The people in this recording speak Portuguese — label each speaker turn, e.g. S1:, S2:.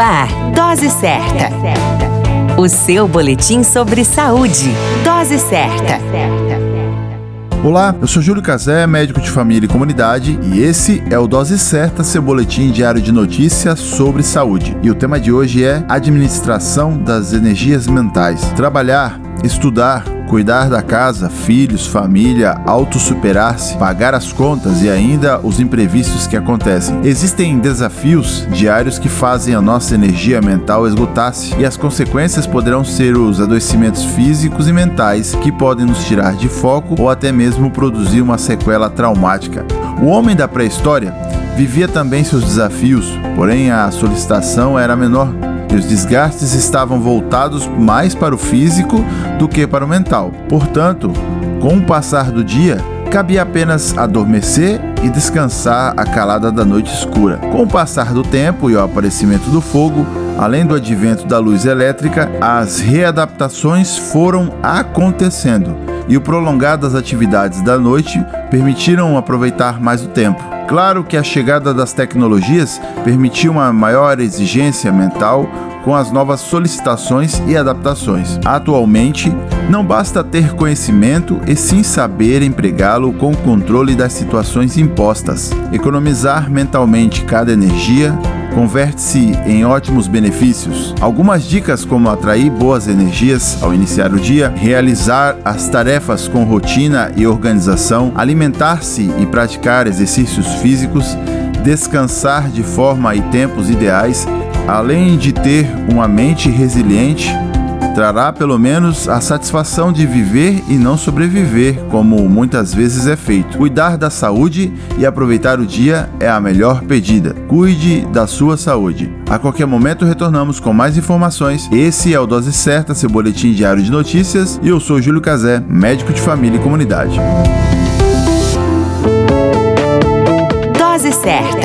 S1: ar, Dose Certa. O seu boletim sobre saúde. Dose Certa.
S2: Olá, eu sou Júlio Cazé, médico de família e comunidade, e esse é o Dose Certa, seu boletim diário de notícias sobre saúde. E o tema de hoje é administração das energias mentais. Trabalhar, estudar, cuidar da casa, filhos, família, autossuperar-se, pagar as contas e ainda os imprevistos que acontecem. Existem desafios diários que fazem a nossa energia mental esgotar-se e as consequências poderão ser os adoecimentos físicos e mentais que podem nos tirar de foco ou até mesmo produzir uma sequela traumática. O homem da pré-história vivia também seus desafios, porém a solicitação era menor e os desgastes estavam voltados mais para o físico do que para o mental. Portanto, com o passar do dia, cabia apenas adormecer e descansar a calada da noite escura. Com o passar do tempo e o aparecimento do fogo, além do advento da luz elétrica, as readaptações foram acontecendo e o prolongar das atividades da noite permitiram aproveitar mais o tempo. Claro que a chegada das tecnologias permitiu uma maior exigência mental com as novas solicitações e adaptações. Atualmente, não basta ter conhecimento e sim saber empregá-lo com o controle das situações impostas. Economizar mentalmente cada energia converte-se em ótimos benefícios. Algumas dicas como atrair boas energias ao iniciar o dia, realizar as tarefas com rotina e organização, alimentar-se e praticar exercícios físicos, descansar de forma e tempos ideais, além de ter uma mente resiliente trará pelo menos a satisfação de viver e não sobreviver, como muitas vezes é feito. Cuidar da saúde e aproveitar o dia é a melhor pedida. Cuide da sua saúde. A qualquer momento retornamos com mais informações. Esse é o Dose Certa, seu boletim diário de notícias, e eu sou Júlio Cazé, médico de família e comunidade.
S1: Dose Certa